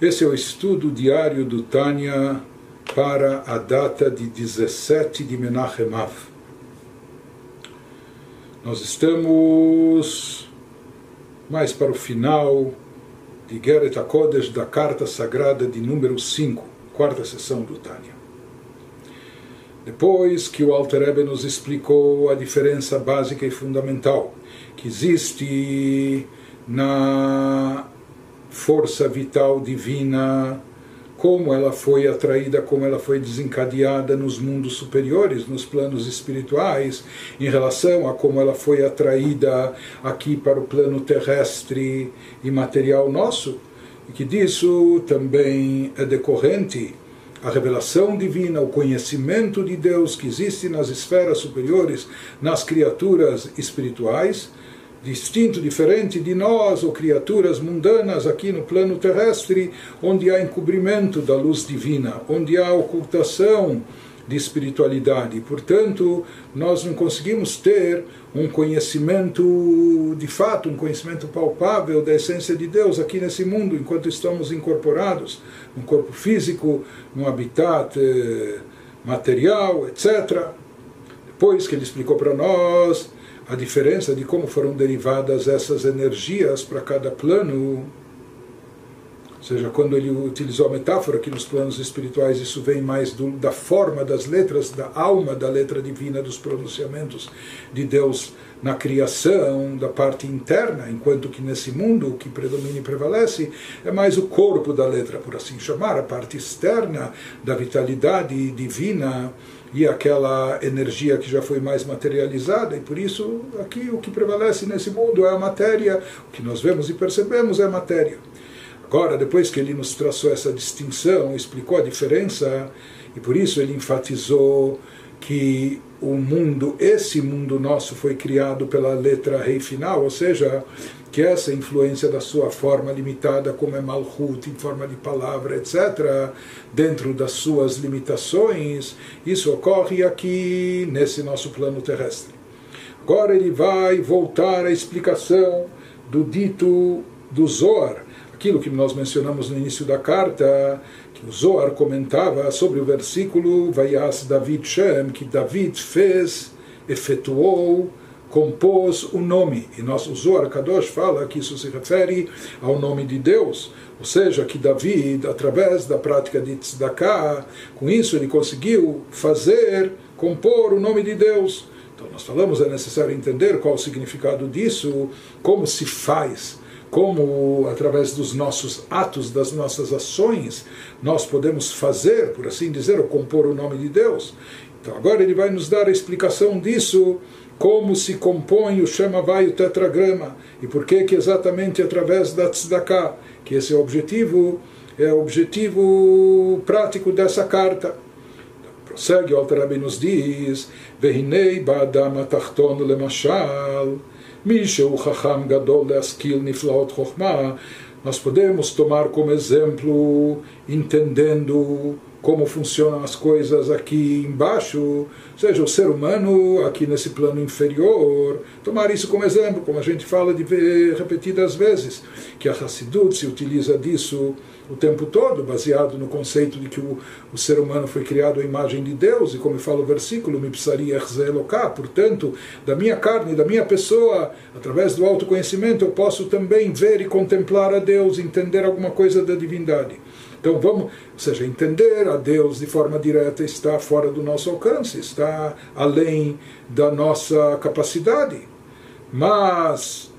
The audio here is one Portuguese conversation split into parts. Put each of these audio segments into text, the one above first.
Esse é o estudo diário do Tânia para a data de 17 de Menachem Av. Nós estamos mais para o final de Geret HaKodesh da Carta Sagrada de número 5, quarta sessão do Tânia. Depois que o Alter Rebbe nos explicou a diferença básica e fundamental que existe na força vital divina, como ela foi atraída, como ela foi desencadeada nos mundos superiores, nos planos espirituais, em relação a como ela foi atraída aqui para o plano terrestre e material nosso, e que disso também é decorrente a revelação divina, o conhecimento de Deus que existe nas esferas superiores, nas criaturas espirituais, distinto, diferente de nós, ou criaturas mundanas aqui no plano terrestre, onde há encobrimento da luz divina, onde há ocultação de espiritualidade. Portanto, nós não conseguimos ter um conhecimento de fato, um conhecimento palpável da essência de Deus aqui nesse mundo, enquanto estamos incorporados num corpo físico, num habitat eh, material, etc. Depois que ele explicou para nós a diferença de como foram derivadas essas energias para cada plano. Ou seja, quando ele utilizou a metáfora que nos planos espirituais isso vem mais do, da forma das letras, da alma da letra divina, dos pronunciamentos de Deus na criação, da parte interna, enquanto que nesse mundo o que predomina e prevalece é mais o corpo da letra, por assim chamar, a parte externa da vitalidade divina e aquela energia que já foi mais materializada, e por isso aqui o que prevalece nesse mundo é a matéria, o que nós vemos e percebemos é a matéria. Agora, depois que ele nos traçou essa distinção, explicou a diferença, e por isso ele enfatizou que o mundo, esse mundo nosso, foi criado pela letra rei final, ou seja, que essa influência da sua forma limitada, como é Malhut, em forma de palavra, etc., dentro das suas limitações, isso ocorre aqui nesse nosso plano terrestre. Agora ele vai voltar à explicação do dito do Zohar, aquilo que nós mencionamos no início da carta, que o Zohar comentava sobre o versículo Vayas David Shem, que David fez, efetuou, compôs o nome. E nosso Zohar Kadosh fala que isso se refere ao nome de Deus. Ou seja, que David, através da prática de tzedakah, com isso ele conseguiu fazer, compor o nome de Deus. Então nós falamos, é necessário entender qual o significado disso, como se faz como através dos nossos atos, das nossas ações, nós podemos fazer, por assim dizer, ou compor o nome de Deus. Então agora ele vai nos dar a explicação disso como se compõe o Shemavai, o tetragrama, e por que que exatamente através da tzedakah, que esse é o objetivo, é o objetivo prático dessa carta. Prossegue, o Alter nos diz, Vehinei ba'adam atachton lemashal, Misheu chacham gadol leaskil niflaot chokhmah, nós podemos tomar como exemplo, entendendo como funcionam as coisas aqui embaixo, ou seja, o ser humano aqui nesse plano inferior, tomar isso como exemplo, como a gente fala de repetidas vezes, que a Hassidut se utiliza disso o tempo todo, baseado no conceito de que o, o ser humano foi criado à imagem de Deus, e como fala o versículo, portanto, da minha carne, da minha pessoa, através do autoconhecimento, eu posso também ver e contemplar a Deus, entender alguma coisa da divindade. Então vamos, ou seja, entender a Deus de forma direta está fora do nosso alcance, está além da nossa capacidade. Mas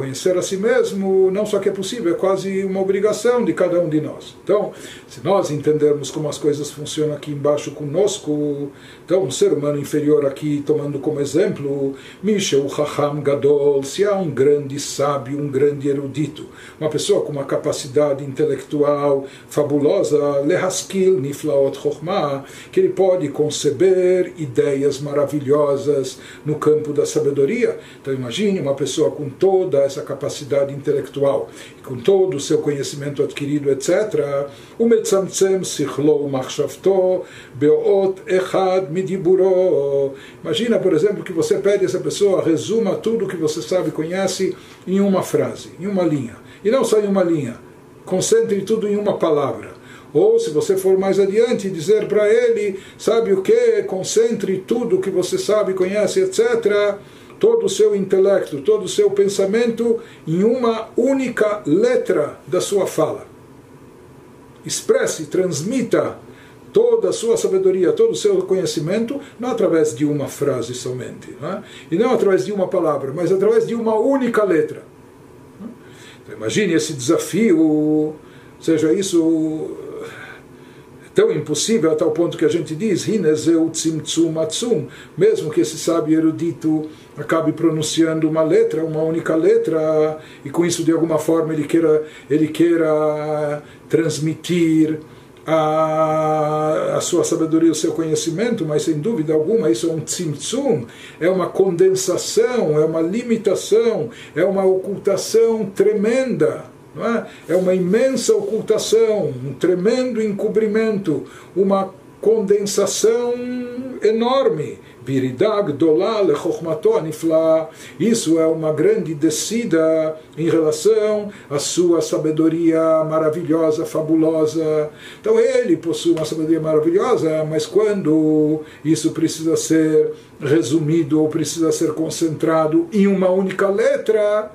Conhecer a si mesmo não só que é possível, é quase uma obrigação de cada um de nós. Então, se nós entendermos como as coisas funcionam aqui embaixo conosco, então um ser humano inferior aqui, tomando como exemplo, Mishel Chacham Gadol, se há um grande sábio, um grande erudito, uma pessoa com uma capacidade intelectual fabulosa, Lehaskil Niflaot Chochmah, que ele pode conceber ideias maravilhosas no campo da sabedoria. Então imagine uma pessoa com toda essa capacidade intelectual, e com todo o seu conhecimento adquirido, etc., o metzamtzem sichlo machshavto beot echad midiburo. Imagina, por exemplo, que você pede a essa pessoa resuma tudo que você sabe e conhece em uma frase, em uma linha. E não só em uma linha concentre tudo em uma palavra. Ou, se você for mais adiante, dizer para ele, sabe o que? Concentre tudo que você sabe, conhece, etc., todo o seu intelecto, todo o seu pensamento em uma única letra da sua fala. Expresse, transmita toda a sua sabedoria, todo o seu conhecimento, não através de uma frase somente, é? e não através de uma palavra, mas através de uma única letra. Então, imagine esse desafio, seja isso tão impossível a tal ponto que a gente diz mesmo que esse sábio erudito acabe pronunciando uma letra, uma única letra, e com isso de alguma forma ele queira, ele queira transmitir a, a sua sabedoria, o seu conhecimento, mas sem dúvida alguma isso é um tzimtzum, é uma condensação, é uma limitação, é uma ocultação tremenda é? é uma imensa ocultação, um tremendo encobrimento, uma condensação enorme. Isso é uma grande descida em relação à sua sabedoria maravilhosa, fabulosa. Então ele possui uma sabedoria maravilhosa, mas quando isso precisa ser resumido ou precisa ser concentrado em uma única letra,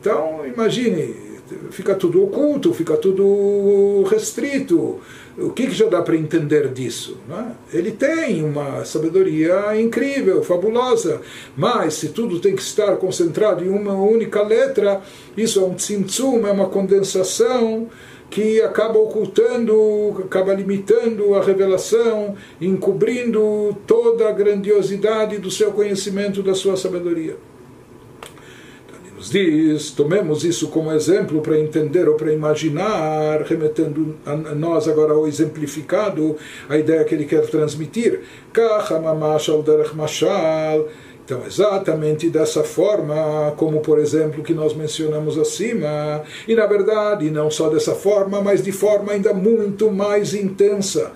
então imagine, fica tudo oculto, fica tudo restrito. O que, que já dá para entender disso? É? Ele tem uma sabedoria incrível, fabulosa, mas se tudo tem que estar concentrado em uma única letra, isso é um tzimtzum, é uma condensação que acaba ocultando, acaba limitando a revelação, encobrindo toda a grandiosidade do seu conhecimento, da sua sabedoria nos diz, tomemos isso como exemplo para entender ou para imaginar, remetendo a nós agora ao exemplificado, a ideia que ele quer transmitir. Então, exatamente dessa forma, como por exemplo que nós mencionamos acima, e na verdade, não só dessa forma, mas de forma ainda muito mais intensa,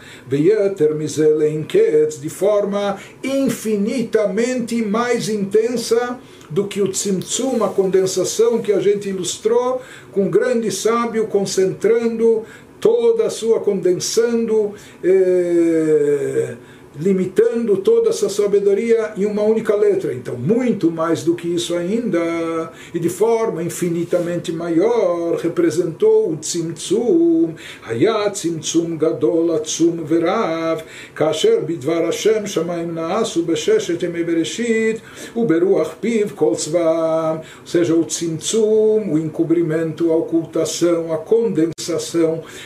de forma infinitamente mais intensa do que o tzimtzum, a condensação que a gente ilustrou, com um grande sábio concentrando toda a sua, condensando. Eh, limitando toda essa sabedoria em uma única letra. Então, muito mais do que isso ainda, e de forma infinitamente maior, representou o Tzimtzum, Hayat Tzimtzum Gadol Atzum Verav, Kasher Bidvar Hashem Shamaim Naasu Besheshet Eme Bereshit, Uberuach Piv Kol Tzvam, ou seja, o Tzimtzum, o encobrimento, a ocultação, a condensação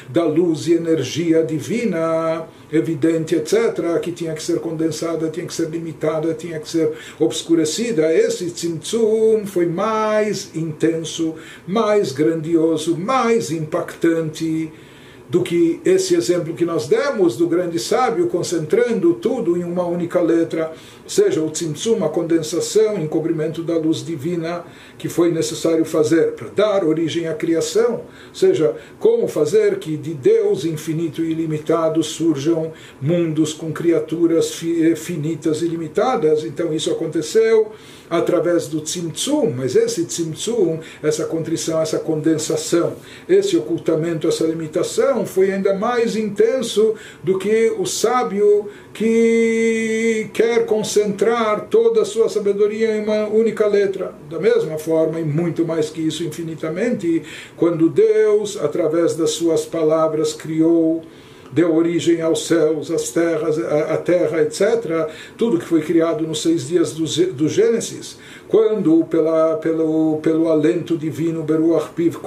da luz e energia divina, evidente, etc., que tinha que ser condensada, tinha que ser limitada, tinha que ser obscurecida. Esse tzimtzum foi mais intenso, mais grandioso, mais impactante do que esse exemplo que nós demos do grande sábio, concentrando tudo em uma única letra, seja o tzimtzum, a condensação, encobrimento da luz divina que foi necessário fazer para dar origem à criação, seja como fazer que de Deus infinito e ilimitado surjam mundos com criaturas eh, finitas e limitadas. Então isso aconteceu através do tzimtzum, mas esse tzimtzum, essa contrição, essa condensação, esse ocultamento, essa limitação foi ainda mais intenso do que o sábio que quer concentrar toda a sua sabedoria em uma única letra. Da mesma forma, e muito mais que isso infinitamente, quando Deus, através das suas palavras, criou deu origem aos céus, às terras, a, terra, etc. Tudo que foi criado nos seis dias do, do Gênesis, quando pela, pelo, pelo alento divino Beruach Piv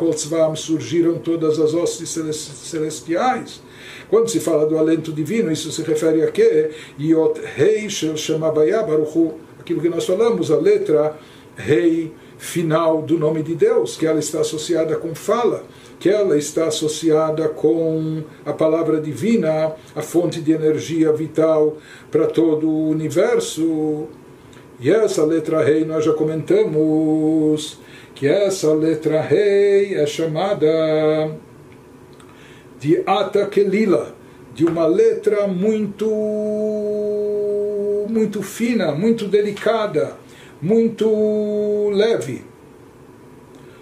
surgiram todas as hostes celestiais. Quando se fala do alento divino, isso se refere a quê? Yot Hei Shel Shemabaya Baruchu, aquilo que nós falamos, a letra Rei final do nome de Deus, que ela está associada com fala que ela está associada com a palavra divina, a fonte de energia vital para todo o universo. E essa letra rei nós já comentamos que essa letra rei é chamada de Atakelila, de uma letra muito muito fina, muito delicada, muito leve.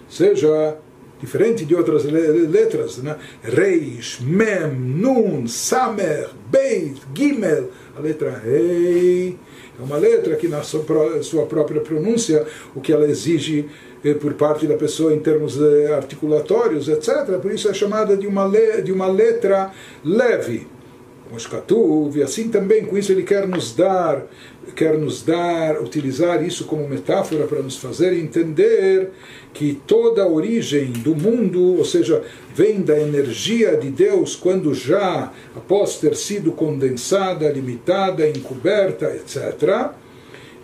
Seja diferente de outras letras, né? Reis, Mem, Nun, Samer, Beit, Gimel, a letra Rei é uma letra que na sua própria pronúncia, o que ela exige eh, por parte da pessoa em termos eh, articulatórios, etc. Por isso é chamada de uma, de uma letra leve. Moshkatuv, e assim também com isso ele quer nos dar, quer nos dar, utilizar isso como metáfora para nos fazer entender que toda a origem do mundo, ou seja, vem da energia de Deus quando já, após ter sido condensada, limitada, encoberta, etc.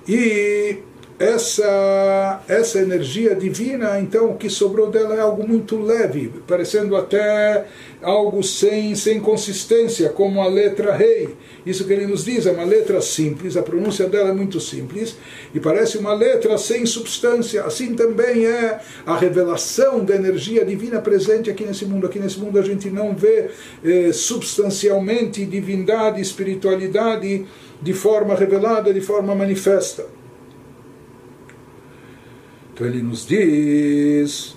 E essa, essa energia divina, então o que sobrou dela é algo muito leve, parecendo até algo sem, sem consistência, como a letra rei. Isso que ele nos diz é uma letra simples, a pronúncia dela é muito simples, e parece uma letra sem substância. Assim também é a revelação da energia divina presente aqui nesse mundo. Aqui nesse mundo a gente não vê eh, substancialmente divindade, espiritualidade de forma revelada, de forma manifesta. Então ele nos diz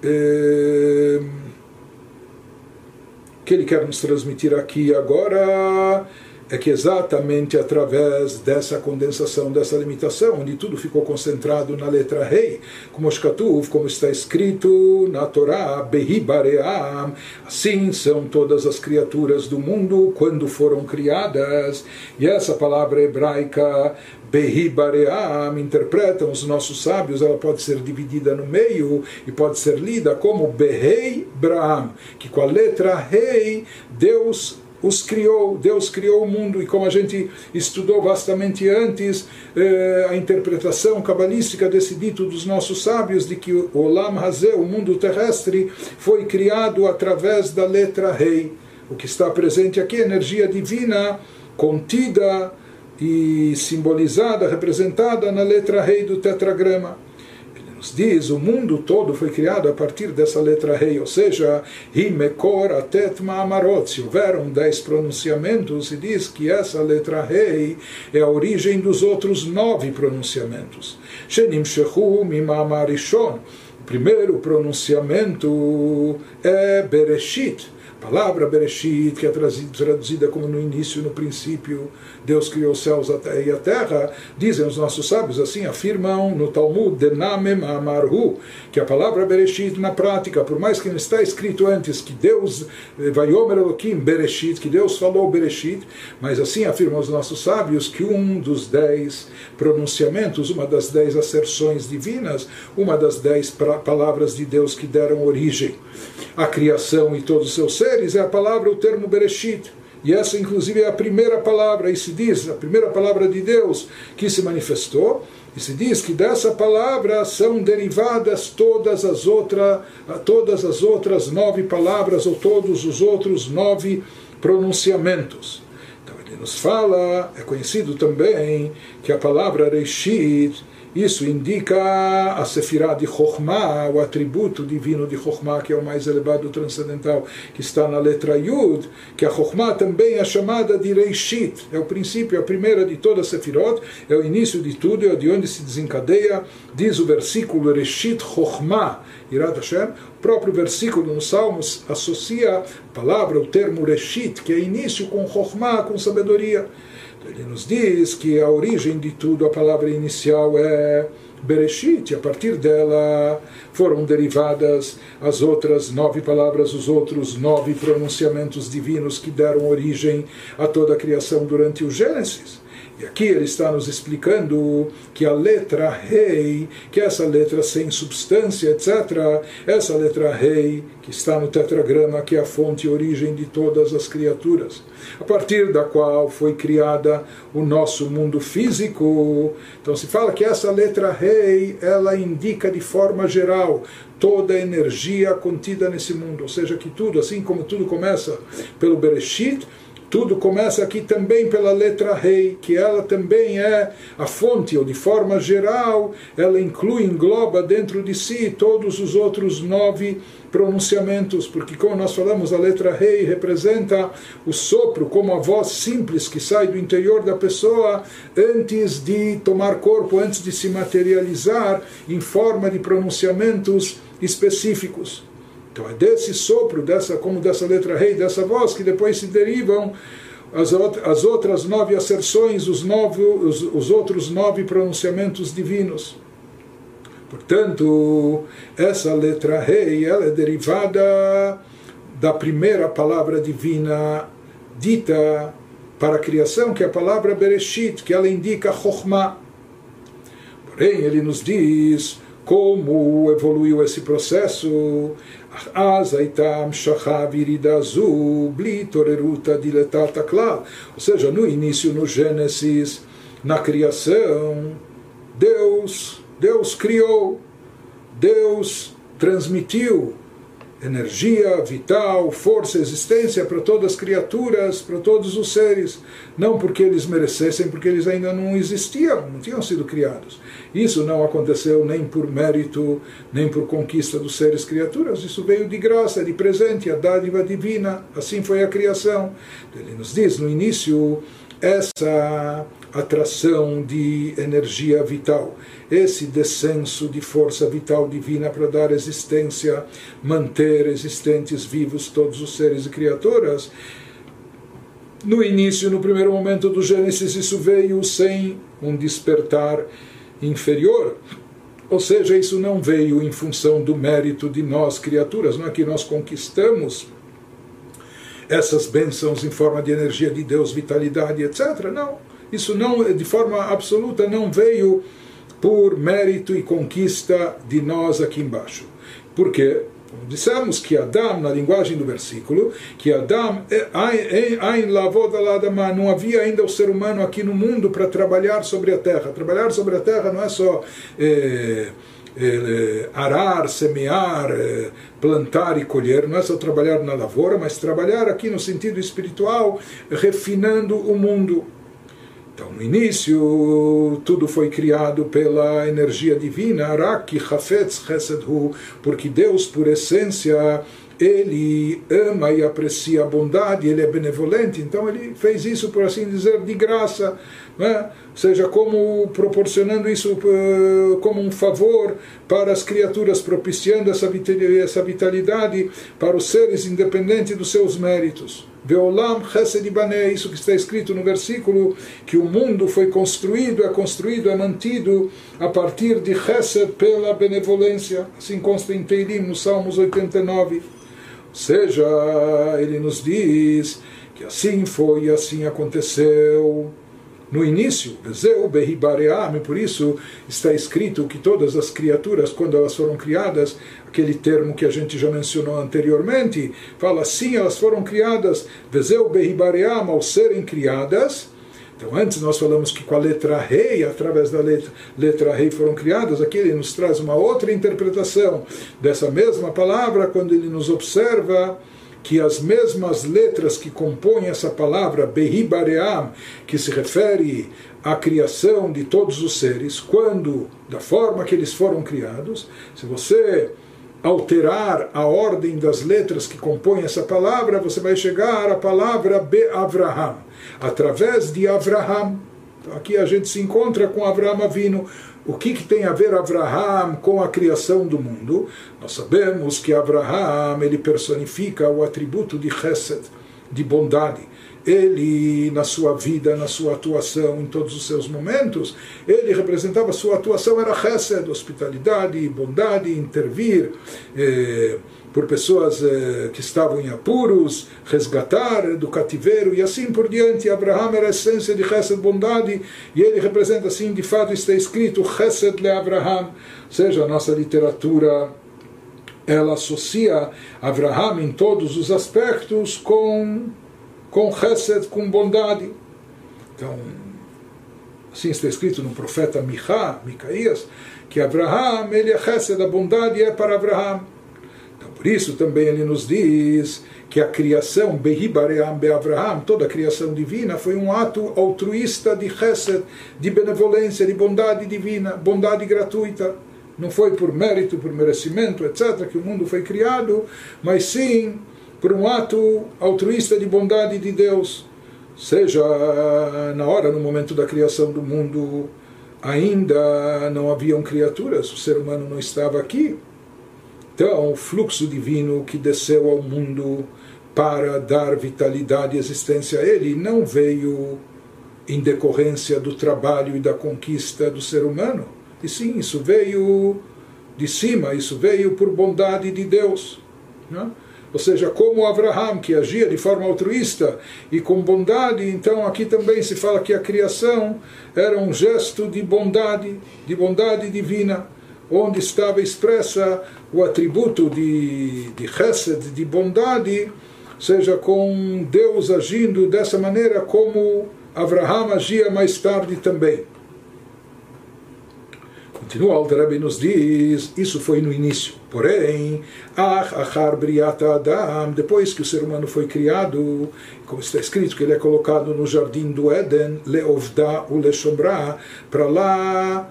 é, que ele quer nos transmitir aqui agora é que exatamente através dessa condensação, dessa limitação, onde tudo ficou concentrado na letra rei, como Shkatuv, como está escrito na Torá, Behibaream, assim são todas as criaturas do mundo quando foram criadas. E essa palavra hebraica, Behibaream, interpretam os nossos sábios, ela pode ser dividida no meio e pode ser lida como Behei Braham, que com a letra rei, Deus os criou, Deus criou o mundo, e como a gente estudou vastamente antes, eh, a interpretação cabalística desse dito dos nossos sábios, de que o Olam Hazé, o mundo terrestre, foi criado através da letra Rei. O que está presente aqui é energia divina contida e simbolizada, representada na letra Rei do tetragrama nos diz o mundo todo foi criado a partir dessa letra rei, ou seja, Himekor Atet Ma'amarot. Se houveram dez pronunciamentos, se diz que essa letra rei é a origem dos outros nove pronunciamentos. Shenim Shehu Mimamarishon. O primeiro pronunciamento é Bereshit palavra Bereshit, que é traduzida como no início, no princípio, Deus criou os céus e a terra, dizem os nossos sábios, assim afirmam no Talmud, Denamem Amarhu, que a palavra Bereshit na prática, por mais que não está escrito antes que Deus, eh, Vayomer Elohim Bereshit, que Deus falou Bereshit, mas assim afirmam os nossos sábios que um dos dez pronunciamentos, uma das dez asserções divinas, uma das dez palavras de Deus que deram origem à criação e todos os seus é a palavra, o termo Bereshit. E essa, inclusive, é a primeira palavra, e se diz, a primeira palavra de Deus que se manifestou. E se diz que dessa palavra são derivadas todas as, outra, todas as outras nove palavras, ou todos os outros nove pronunciamentos. Então ele nos fala, é conhecido também, que a palavra Reshit isso indica a Sefirah de Chokhmah, o atributo divino de Chokhmah, que é o mais elevado transcendental, que está na letra Yud, que a Chokhmah também é chamada de Reishit, é o princípio, a primeira de toda a Sefirot, é o início de tudo, é de onde se desencadeia, diz o versículo Reishit Chokhmah, Irat Hashem, o próprio versículo nos Salmos associa a palavra, o termo Reshit, que é início com Chokhmah, com sabedoria. Ele nos diz que a origem de tudo, a palavra inicial é Bereshit, a partir dela foram derivadas as outras nove palavras, os outros nove pronunciamentos divinos que deram origem a toda a criação durante o Gênesis. E aqui ele está nos explicando que a letra rei, que essa letra sem substância, etc., essa letra rei, que está no tetragrama, que é a fonte e origem de todas as criaturas, a partir da qual foi criada o nosso mundo físico. Então se fala que essa letra rei, ela indica de forma geral toda a energia contida nesse mundo, ou seja, que tudo, assim como tudo começa pelo Bereshit, tudo começa aqui também pela letra rei, que ela também é a fonte, ou de forma geral, ela inclui, engloba dentro de si todos os outros nove pronunciamentos, porque como nós falamos, a letra rei representa o sopro, como a voz simples que sai do interior da pessoa antes de tomar corpo, antes de se materializar em forma de pronunciamentos específicos. Então é desse sopro, dessa, como dessa letra rei, dessa voz, que depois se derivam as, as outras nove asserções, os, nove, os, os outros nove pronunciamentos divinos. Portanto, essa letra rei ela é derivada da primeira palavra divina dita para a criação, que é a palavra Bereshit, que ela indica Chokhmah. Porém, ele nos diz como evoluiu esse processo. Ou seja, no início, no Gênesis, na criação, Deus, Deus criou, Deus transmitiu energia vital, força, existência para todas as criaturas, para todos os seres, não porque eles merecessem, porque eles ainda não existiam, não tinham sido criados. Isso não aconteceu nem por mérito, nem por conquista dos seres criaturas, isso veio de graça, de presente, a dádiva divina, assim foi a criação. Ele nos diz no início essa atração de energia vital, esse descenso de força vital divina para dar existência, manter existentes vivos todos os seres e criaturas. No início, no primeiro momento do Gênesis, isso veio sem um despertar inferior. Ou seja, isso não veio em função do mérito de nós, criaturas, não é que nós conquistamos essas bênçãos em forma de energia de Deus, vitalidade, etc. Não, isso não, de forma absoluta, não veio por mérito e conquista de nós aqui embaixo. Por quê? Dissemos que Adam, na linguagem do versículo, que Adam, não havia ainda o ser humano aqui no mundo para trabalhar sobre a terra. Trabalhar sobre a terra não é só é, é, arar, semear, é, plantar e colher, não é só trabalhar na lavoura, mas trabalhar aqui no sentido espiritual, refinando o mundo. Então, no início, tudo foi criado pela energia divina, Araki Hafetz Hu, porque Deus, por essência, ele ama e aprecia a bondade, ele é benevolente, então ele fez isso, por assim dizer, de graça, né? ou seja, como proporcionando isso uh, como um favor para as criaturas, propiciando essa vitalidade para os seres, independente dos seus méritos. Veolam Chesed Ibaneh, isso que está escrito no versículo, que o mundo foi construído, é construído, é mantido a partir de Chesed pela benevolência. Assim consta em Teilim, no Salmos 89. Ou seja, ele nos diz que assim foi e assim aconteceu no início, e por isso está escrito que todas as criaturas, quando elas foram criadas, aquele termo que a gente já mencionou anteriormente, fala assim, elas foram criadas, Vezeu ao serem criadas. Então, antes nós falamos que com a letra rei, através da letra, letra rei foram criadas, aqui ele nos traz uma outra interpretação dessa mesma palavra, quando ele nos observa que as mesmas letras que compõem essa palavra Behibaream, que se refere à criação de todos os seres, quando, da forma que eles foram criados, se você alterar a ordem das letras que compõem essa palavra, você vai chegar à palavra Be-Avraham, através de Avraham. Então, aqui a gente se encontra com Avraham Avino, o que, que tem a ver Abraham com a criação do mundo? Nós sabemos que Abraham ele personifica o atributo de Chesed, de bondade. Ele, na sua vida, na sua atuação, em todos os seus momentos, ele representava, sua atuação era Chesed, hospitalidade, bondade, intervir. Eh, por pessoas eh, que estavam em apuros, resgatar do cativeiro e assim por diante. Abraham era a essência de Chesed, bondade, e ele representa assim, de fato está escrito Chesed le Abraham, ou seja, a nossa literatura ela associa Abraham em todos os aspectos com, com Chesed, com bondade. Então, assim está escrito no profeta Michá, Micaías, que Abraham, ele é Chesed, a bondade é para Abraham. Por isso também ele nos diz que a criação, Behibaream Beavraham, toda a criação divina, foi um ato altruísta de chesed, de benevolência, de bondade divina, bondade gratuita. Não foi por mérito, por merecimento, etc., que o mundo foi criado, mas sim por um ato altruísta de bondade de Deus. Seja na hora, no momento da criação do mundo, ainda não haviam criaturas, o ser humano não estava aqui. Então, o fluxo divino que desceu ao mundo para dar vitalidade e existência a ele não veio em decorrência do trabalho e da conquista do ser humano. E sim, isso veio de cima, isso veio por bondade de Deus. Né? Ou seja, como Abraham, que agia de forma altruísta e com bondade, então aqui também se fala que a criação era um gesto de bondade, de bondade divina onde estava expressa o atributo de, de Chesed, de bondade, seja com Deus agindo dessa maneira como Abraham agia mais tarde também. Continua o Alter nos diz, isso foi no início. Porém, briata adam, depois que o ser humano foi criado, como está escrito que ele é colocado no jardim do Éden, leovda para lá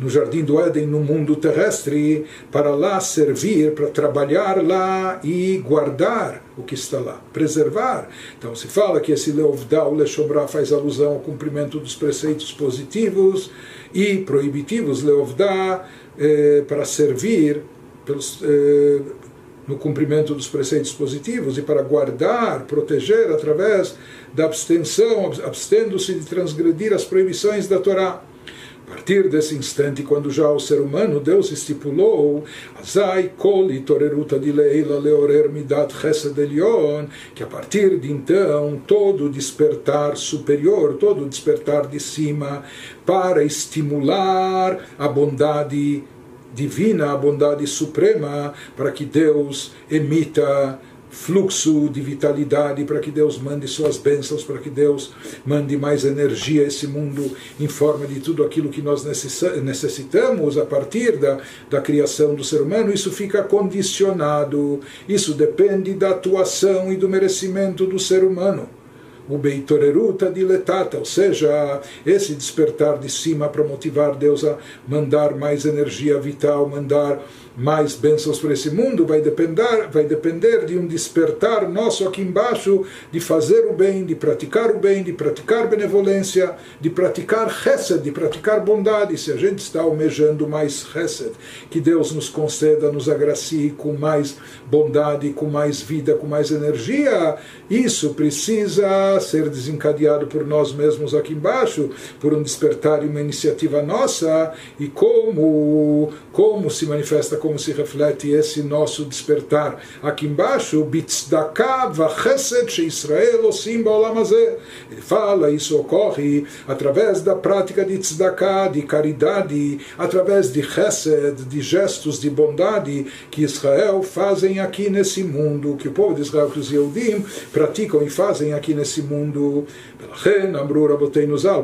no jardim do Éden, no mundo terrestre, para lá servir, para trabalhar lá e guardar o que está lá, preservar. Então se fala que esse Leovdá, o Leshomra, faz alusão ao cumprimento dos preceitos positivos e proibitivos, Leovdá, eh, para servir pelos, eh, no cumprimento dos preceitos positivos e para guardar, proteger através da abstenção, abstendo-se de transgredir as proibições da Torá. A partir desse instante, quando já o ser humano, Deus estipulou, Azai koli toreruta de leila leorer midat chesed que a partir de então, todo despertar superior, todo despertar de cima, para estimular a bondade divina, a bondade suprema, para que Deus emita fluxo de vitalidade, para que Deus mande suas bênçãos, para que Deus mande mais energia a esse mundo em forma de tudo aquilo que nós necessitamos a partir da, da criação do ser humano. Isso fica condicionado, isso depende da atuação e do merecimento do ser humano o beitoreruta diletata, ou seja, esse despertar de cima para motivar Deus a mandar mais energia vital, mandar mais bênçãos para esse mundo vai depender, vai depender de um despertar nosso aqui embaixo de fazer o bem, de praticar o bem, de praticar benevolência, de praticar chesed, de praticar bondade. Se a gente está almejando mais chesed, que Deus nos conceda, nos agracie com mais bondade, com mais vida, com mais energia, isso precisa ser desencadeado por nós mesmos aqui embaixo, por um despertar e uma iniciativa nossa, e como, como se manifesta como se reflete esse nosso despertar. Aqui embaixo, Israel. Ele fala, isso ocorre através da prática de tzedakah, de caridade, através de chesed, de gestos de bondade que Israel fazem aqui nesse mundo, que o povo de Israel, que os Yehudim, praticam e fazem aqui nesse mundo.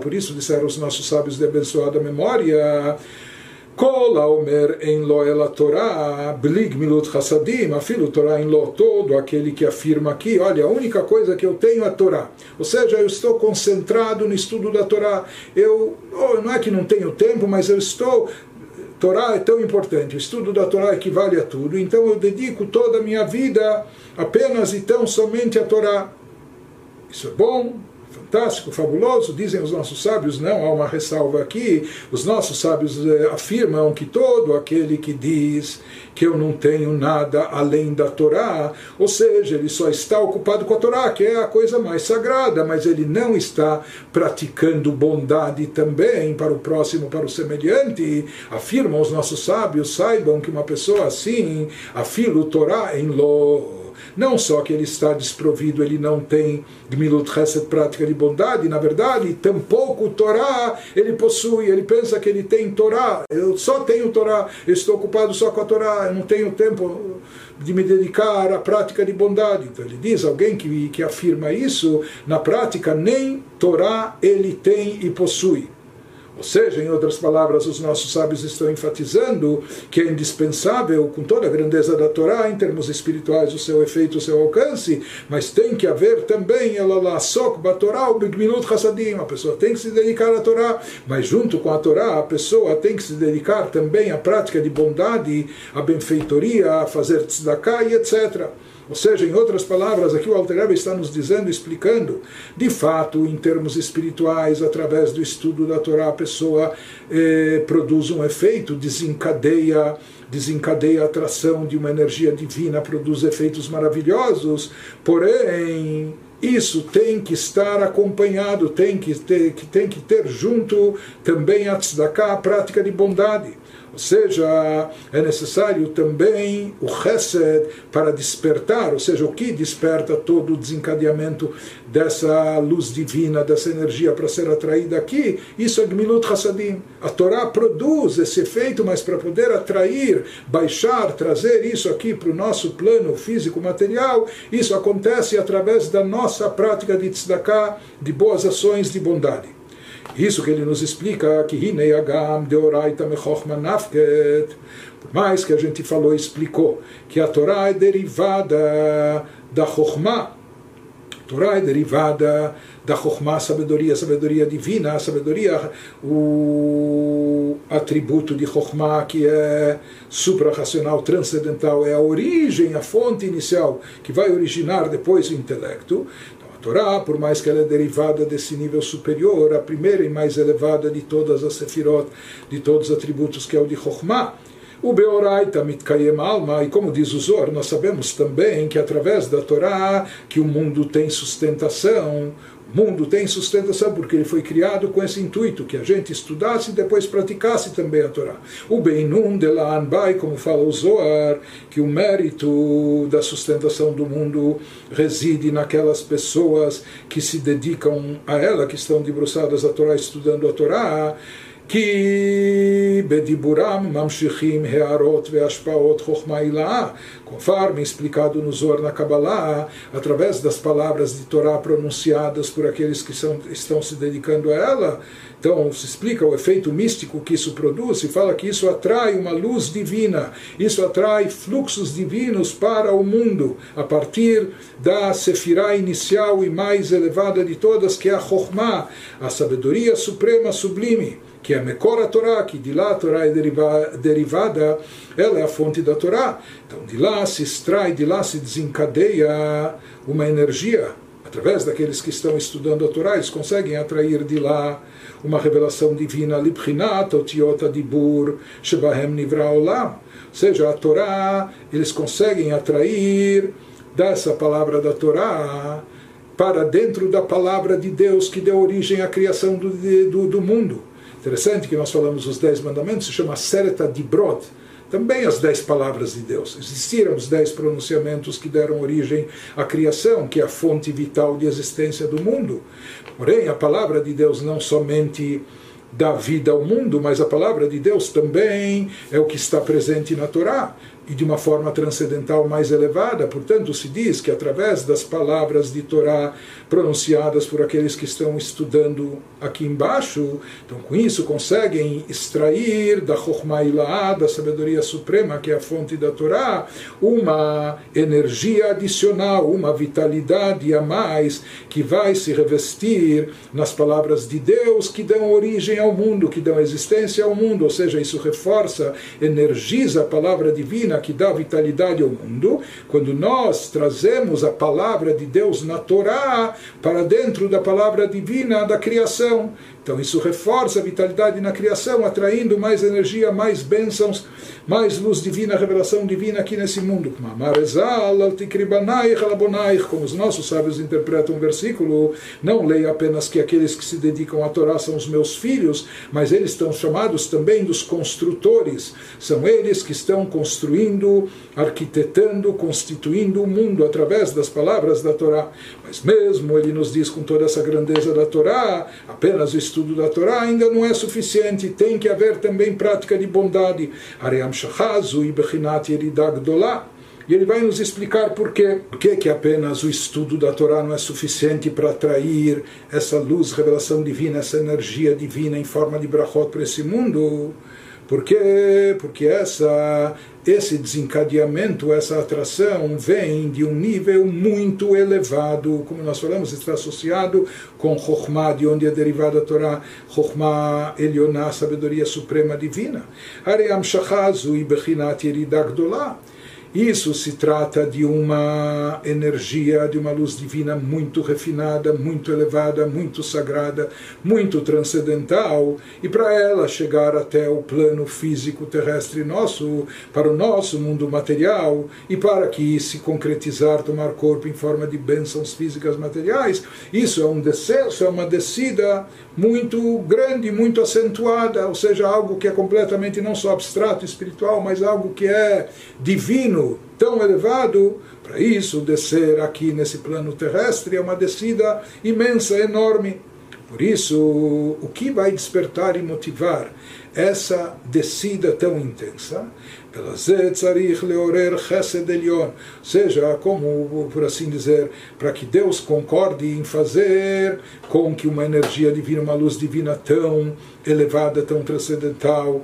Por isso disseram os nossos sábios de abençoada memória, כל האומר אין לו אלא תורה, בלי גמילות חסדים, אפילו תורה אין לו todo aquele que afirma aqui, olha, a única coisa que eu tenho é a Torá. Ou seja, eu estou concentrado no estudo da Torá. Eu, oh, não é que não tenho tempo, mas eu estou Torá é tão importante, o estudo da Torá equivale a tudo, então eu dedico toda a minha vida apenas e tão somente a Torá. Isso é bom, fantástico, fabuloso, dizem os nossos sábios, não há uma ressalva aqui. Os nossos sábios eh, afirmam que todo aquele que diz que eu não tenho nada além da Torá, ou seja, ele só está ocupado com a Torá, que é a coisa mais sagrada, mas ele não está praticando bondade também para o próximo, para o semelhante. Afirmam os nossos sábios, saibam que uma pessoa assim, afila o Torá em lo não só que ele está desprovido, ele não tem Gmilut Chesed, prática de bondade, na verdade, tampouco Torá ele possui, ele pensa que ele tem Torá, eu só tenho Torá, eu estou ocupado só com a Torá, eu não tenho tempo de me dedicar à prática de bondade. Então ele diz, alguém que, que afirma isso, na prática nem Torá ele tem e possui. Ou seja, em outras palavras, os nossos sábios estão enfatizando que é indispensável, com toda a grandeza da Torá, em termos espirituais, o seu efeito, o seu alcance, mas tem que haver também, ela lá, sok, batorá, bigminut hassadim, a pessoa tem que se dedicar à Torá, mas junto com a Torá, a pessoa tem que se dedicar também à prática de bondade, à benfeitoria, a fazer tzedakah e etc. Ou seja, em outras palavras, aqui o Alter está nos dizendo, explicando, de fato, em termos espirituais, através do estudo da Torá, a pessoa eh, produz um efeito, desencadeia desencadeia a atração de uma energia divina, produz efeitos maravilhosos, porém isso tem que estar acompanhado, tem que ter, tem que ter junto também a tzedakah, a prática de bondade. Ou seja, é necessário também o chesed para despertar, ou seja, o que desperta todo o desencadeamento dessa luz divina, dessa energia para ser atraída aqui, isso é Gmilut Hassadim. A Torá produz esse efeito, mas para poder atrair, baixar, trazer isso aqui para o nosso plano físico material, isso acontece através da nossa prática de tzedakah, de boas ações, de bondade. Isso que ele nos explica que Hinei Agam Deoraita Mechochma Nafket. Por mais que a gente falou e explicou que a Torá é derivada da Chochma. Torá é derivada da Chokhmah, sabedoria, sabedoria divina, sabedoria, o atributo de Chokhmah que é suprarracional, transcendental, é a origem, a fonte inicial que vai originar depois o intelecto. Torá, por mais que ela é derivada desse nível superior, a primeira e mais elevada de todas as sefirot, de todos os atributos, que é o de Chokhmah. O Beoraita Mitkayem Alma, e como diz o Zor, nós sabemos também que através da Torá que o mundo tem sustentação, mundo tem sustentação porque ele foi criado com esse intuito, que a gente estudasse e depois praticasse também a Torá. O Beinun de la Anbai, como fala o Zohar, que o mérito da sustentação do mundo reside naquelas pessoas que se dedicam a ela, que estão debruçadas a Torá, estudando a Torá, כי בדיבורם ממשיכים הערות והשפעות חוכמה הילאה, conforme explicado no Zohar na Kabbalah, através das palavras de Torá pronunciadas por aqueles que são, estão se dedicando a ela. Então, se explica o efeito místico que isso produz, e fala que isso atrai uma luz divina, isso atrai fluxos divinos para o mundo, a partir da sefirá inicial e mais elevada de todas, que é a Chokhmah, a sabedoria suprema sublime que é Mekor a Torá, que de lá a Torá é derivada, ela é a fonte da Torá. Então de lá se extrai, de lá se desencadeia uma energia. Através daqueles que estão estudando a Torá, eles conseguem atrair de lá uma revelação divina, Libchinat, Otiota Dibur, Shebahem Nivra. Ou seja, a Torá, eles conseguem atrair dessa palavra da Torá para dentro da palavra de Deus que deu origem à criação do, do, do mundo. Interessante que nós falamos os dez mandamentos, se chama Sereta de Brod, também as dez palavras de Deus. Existiram os dez pronunciamentos que deram origem à criação, que é a fonte vital de existência do mundo. Porém, a palavra de Deus não somente dá vida ao mundo, mas a palavra de Deus também é o que está presente na Torá e de uma forma transcendental mais elevada. Portanto, se diz que através das palavras de Torá pronunciadas por aqueles que estão estudando aqui embaixo, então com isso conseguem extrair da Chokhmah da sabedoria suprema, que é a fonte da Torá, uma energia adicional, uma vitalidade a mais que vai se revestir nas palavras de Deus que dão origem ao mundo, que dão existência ao mundo, ou seja, isso reforça, energiza a palavra divina que dá vitalidade ao mundo, quando nós trazemos a palavra de Deus na Torá para dentro da palavra divina da criação. Então isso reforça a vitalidade na criação, atraindo mais energia, mais bênçãos, mais luz divina, revelação divina aqui nesse mundo. Como os nossos sábios interpretam o versículo, não leia apenas que aqueles que se dedicam à Torá são os meus filhos, mas eles estão chamados também dos construtores. São eles que estão construindo, arquitetando, constituindo o mundo através das palavras da Torá. Mas mesmo ele nos diz com toda essa grandeza da Torá, apenas o estudo da Torá ainda não é suficiente, tem que haver também prática de bondade. Aream shachazu e bechinat yeridah gdolá. E ele vai nos explicar por quê. Por que, que apenas o estudo da Torá não é suficiente para atrair essa luz, revelação divina, essa energia divina em forma de brachot para esse mundo? Por quê? Porque essa, esse desencadeamento, essa atração vem de um nível muito elevado, como nós falamos, está associado com Chokhmah, de onde é derivada a Torá, Chokhmah Elioná, sabedoria suprema divina. Aream Shachazu e Bechinat. Isso se trata de uma energia, de uma luz divina muito refinada, muito elevada, muito sagrada, muito transcendental, e para ela chegar até o plano físico terrestre nosso, para o nosso mundo material, e para que se concretizar, tomar corpo em forma de bênçãos físicas materiais, isso é um descenso, é uma descida muito grande, muito acentuada, ou seja, algo que é completamente não só abstrato, espiritual, mas algo que é divino, tão elevado. Para isso, descer aqui nesse plano terrestre é uma descida imensa, enorme. Por isso, o que vai despertar e motivar essa descida tão intensa? seja, como por assim dizer, para que Deus concorde em fazer com que uma energia divina, uma luz divina tão elevada, tão transcendental,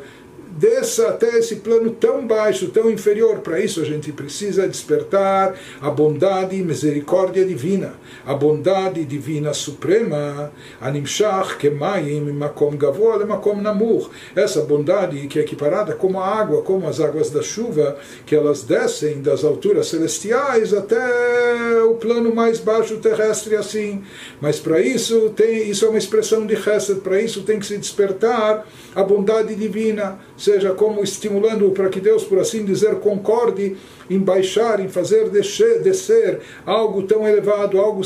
desça até esse plano tão baixo, tão inferior. Para isso a gente precisa despertar a bondade e misericórdia divina, a bondade divina suprema, animshach kemayim makom gavoa makom namur. Essa bondade que é equiparada como a água, como as águas da chuva, que elas descem das alturas celestiais até o plano mais baixo terrestre assim. Mas para isso tem isso é uma expressão de Chesed, para isso tem que se despertar a bondade divina seja como estimulando para que Deus, por assim dizer, concorde em baixar, em fazer descer, algo tão elevado, algo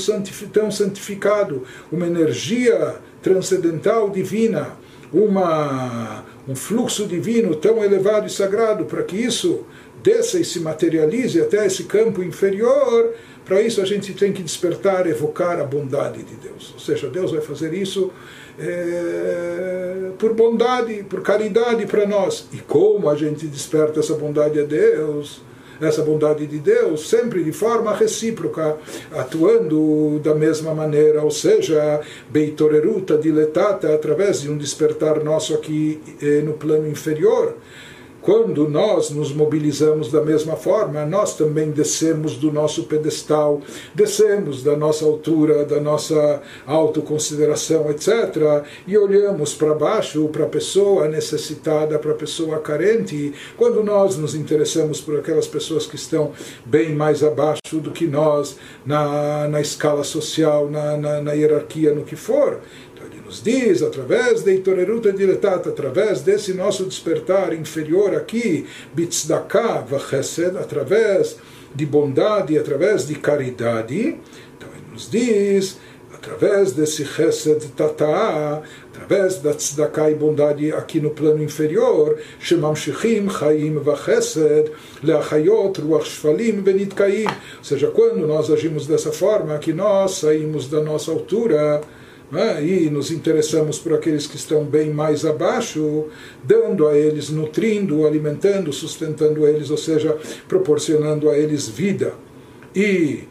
tão santificado, uma energia transcendental divina, uma, um fluxo divino tão elevado e sagrado, para que isso desça e se materialize até esse campo inferior, para isso a gente tem que despertar, evocar a bondade de Deus. Ou seja, Deus vai fazer isso é, por bondade, por caridade para nós. E como a gente desperta essa bondade a Deus? essa bondade de Deus, sempre de forma recíproca, atuando da mesma maneira, ou seja, beitoreruta diletata, através de um despertar nosso aqui eh, no plano inferior, quando nós nos mobilizamos da mesma forma, nós também descemos do nosso pedestal, descemos da nossa altura, da nossa autoconsideração, etc., e olhamos para baixo, para a pessoa necessitada, para a pessoa carente. Quando nós nos interessamos por aquelas pessoas que estão bem mais abaixo do que nós, na, na escala social, na, na, na hierarquia, no que for, diz, através de Itoreruta Diretata, através desse nosso despertar inferior aqui, Bitzdaka Vachesed, através de bondade, através de caridade, então ele nos diz, através desse Chesed Tata'a, através da tzedakah e bondade aqui no plano inferior, Shemamshichim Chaim Vachesed Leachayot Ruach Shfalim Benitkaim. Ou seja, quando nós agimos dessa forma, que nós saímos da nossa altura, né? e nos interessamos por aqueles que estão bem mais abaixo, dando a eles, nutrindo, alimentando, sustentando eles, ou seja, proporcionando a eles vida e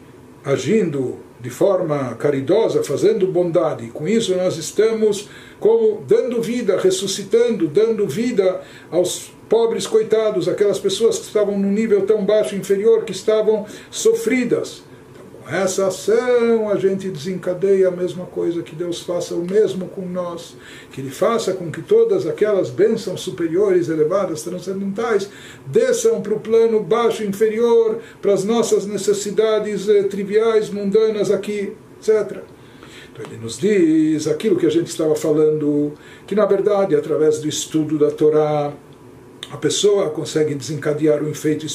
agindo de forma caridosa, fazendo bondade. Com isso nós estamos como dando vida, ressuscitando, dando vida aos pobres coitados, aquelas pessoas que estavam num nível tão baixo, inferior, que estavam sofridas essa ação a gente desencadeia a mesma coisa, que Deus faça o mesmo com nós, que Ele faça com que todas aquelas bênçãos superiores, elevadas, transcendentais, desçam para o plano baixo, inferior, para as nossas necessidades eh, triviais, mundanas aqui, etc. Então ele nos diz aquilo que a gente estava falando, que na verdade, através do estudo da Torá, a pessoa consegue desencadear um efeito,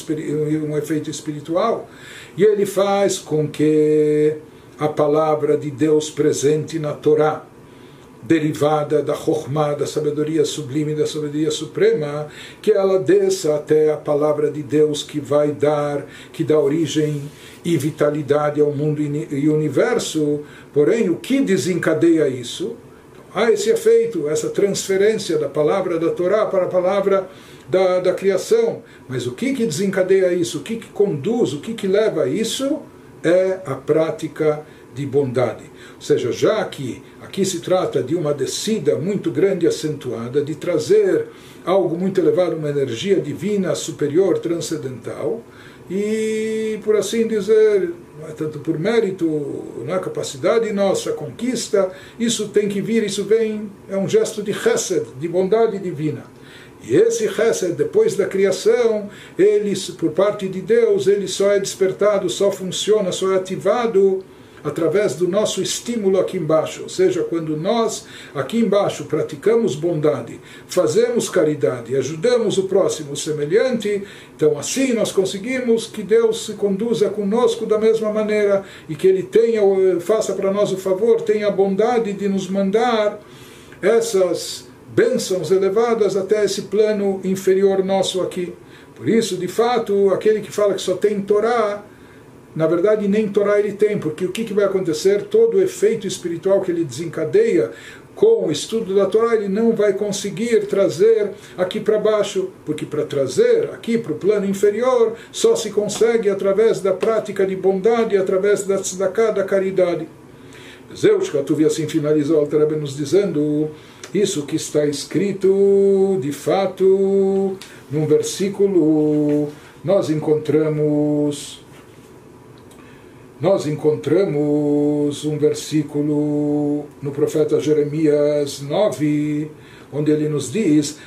um efeito espiritual e ele faz com que a palavra de Deus presente na Torá, derivada da Chokhmah, da sabedoria sublime, da sabedoria suprema, que ela desça até a palavra de Deus que vai dar, que dá origem e vitalidade ao mundo e universo. Porém, o que desencadeia isso? Há esse efeito, essa transferência da palavra da Torá para a palavra da, da criação. Mas o que, que desencadeia isso? O que, que conduz? O que, que leva a isso? É a prática de bondade. Ou seja, já que aqui se trata de uma descida muito grande e acentuada, de trazer algo muito elevado, uma energia divina superior, transcendental, e por assim dizer, tanto por mérito, na é, capacidade nossa, conquista, isso tem que vir, isso vem, é um gesto de chesed, de bondade divina. E esse Hesed, depois da criação, ele, por parte de Deus, ele só é despertado, só funciona, só é ativado através do nosso estímulo aqui embaixo. Ou seja, quando nós aqui embaixo praticamos bondade, fazemos caridade, ajudamos o próximo, o semelhante, então assim nós conseguimos que Deus se conduza conosco da mesma maneira e que Ele tenha, faça para nós o favor, tenha a bondade de nos mandar essas bênçãos elevadas até esse plano inferior nosso aqui. Por isso, de fato, aquele que fala que só tem Torá, na verdade nem Torá ele tem, porque o que, que vai acontecer? Todo o efeito espiritual que ele desencadeia com o estudo da Torá, ele não vai conseguir trazer aqui para baixo, porque para trazer aqui para o plano inferior só se consegue através da prática de bondade, através da tzedakah, da caridade. Zeus, Katuvi assim finalizou o Altarebe nos dizendo isso que está escrito, de fato, num versículo, nós encontramos nós encontramos um versículo no profeta Jeremias 9, onde ele nos diz: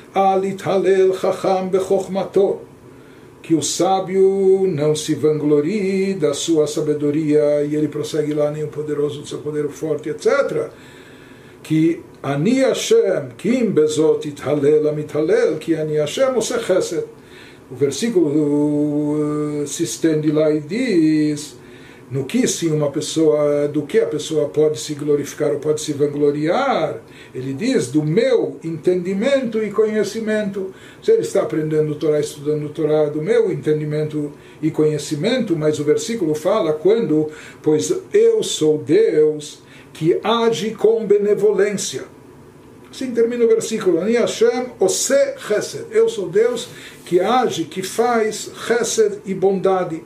que o sábio não se vanglorie da sua sabedoria, e ele prossegue lá, nem o poderoso do seu poder forte, etc. Que Ani Hashem, Kim Bezot Ithalel Amithalel, que Ani Hashem. O versículo se estende lá e diz no que sim uma pessoa, do que a pessoa pode se glorificar ou pode se vangloriar, ele diz do meu entendimento e conhecimento. Se ele está aprendendo Torá, estudando Torá, do meu entendimento e conhecimento, mas o versículo fala quando, pois eu sou Deus que age com benevolência. Assim termina o versículo. Ani Hashem ose chesed. Eu sou Deus que age, que faz chesed e bondade.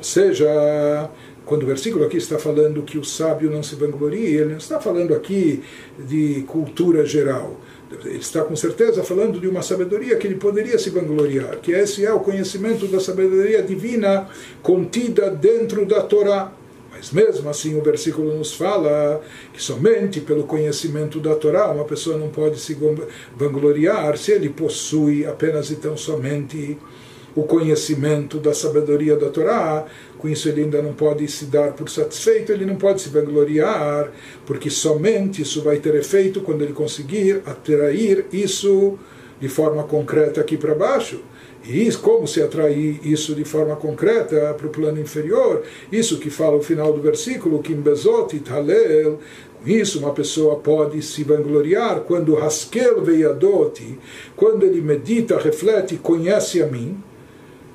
Ou seja, quando o versículo aqui está falando que o sábio não se vangloria, ele não está falando aqui de cultura geral. Ele está com certeza falando de uma sabedoria que ele poderia se vangloriar, que esse é o conhecimento da sabedoria divina contida dentro da Torá. Mas mesmo assim o versículo nos fala que somente pelo conhecimento da Torá uma pessoa não pode se vangloriar se ele possui apenas e tão somente o conhecimento da sabedoria da Torá, com isso ele ainda não pode se dar por satisfeito, ele não pode se vangloriar, porque somente isso vai ter efeito quando ele conseguir atrair isso de forma concreta aqui para baixo. E como se atrair isso de forma concreta para o plano inferior? Isso que fala o final do versículo, Kim Bezot com isso uma pessoa pode se vangloriar quando Haskel Veiadoti, quando ele medita, reflete, conhece a mim,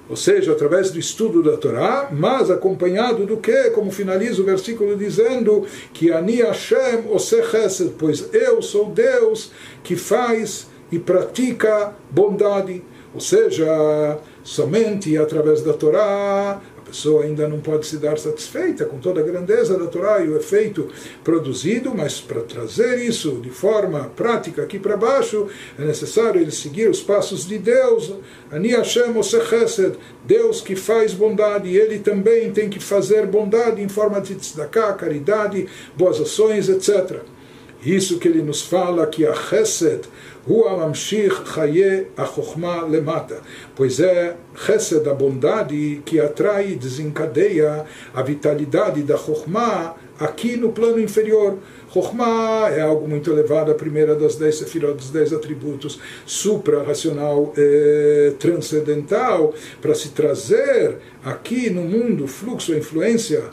ou seja, através do estudo da Torá, mas acompanhado do que? Como finaliza o versículo dizendo que Ani Hashem Chesed, pois eu sou Deus que faz e pratica bondade. Ou seja, somente através da Torá pessoa ainda não pode se dar satisfeita com toda a grandeza da Torá e o efeito produzido, mas para trazer isso de forma prática aqui para baixo, é necessário ele seguir os passos de Deus, Ani Hashem Chesed, Deus que faz bondade, ele também tem que fazer bondade em forma de tzedakah, caridade, boas ações, etc. Isso que ele nos fala que a Chesed Rua Mamshich Chaye Achochma Lemata. Pois é Chesed, a bondade, que atrai e desencadeia a vitalidade da Chochma aqui no plano inferior. Chokhmah é algo muito elevado, a primeira das dez sefirot, dos dez atributos, supra-racional, eh, transcendental, para se trazer aqui no mundo fluxo, influência,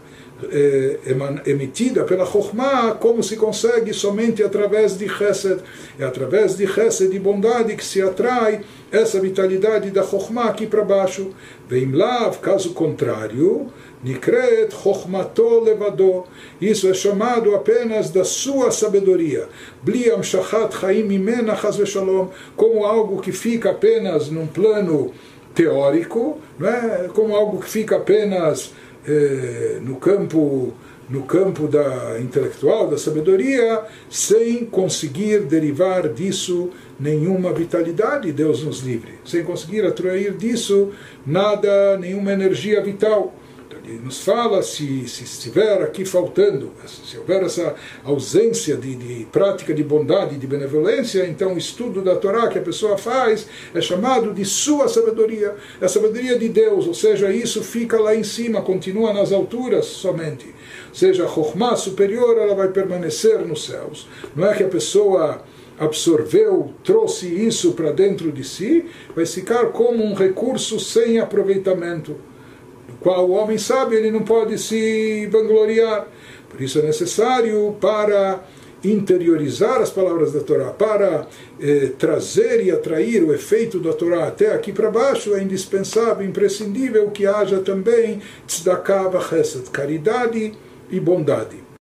é, emitida pela Chokhmah, como se consegue somente através de Chesed. É através de Chesed e bondade que se atrai essa vitalidade da Chokhmah aqui para baixo. Vem lá, caso contrário, Nikret Chokhmato levado. Isso é chamado apenas da sua sabedoria. Bliam Shachat Chaim Imena Shalom. Como algo que fica apenas num plano teórico, não é? como algo que fica apenas eh, no campo no campo da intelectual, da sabedoria, sem conseguir derivar disso nenhuma vitalidade, Deus nos livre, sem conseguir atrair disso nada, nenhuma energia vital. Ele nos fala se, se estiver aqui faltando, se houver essa ausência de, de prática de bondade e de benevolência, então o estudo da Torá que a pessoa faz é chamado de sua sabedoria, é a sabedoria de Deus, ou seja, isso fica lá em cima, continua nas alturas somente. Ou seja, a Chokhmah superior ela vai permanecer nos céus. Não é que a pessoa absorveu, trouxe isso para dentro de si, vai ficar como um recurso sem aproveitamento qual o homem sabe, ele não pode se vangloriar. Por isso é necessário para interiorizar as palavras da Torá, para eh, trazer e atrair o efeito da Torá até aqui para baixo, é indispensável, imprescindível que haja também tzedakah caridade e bondade.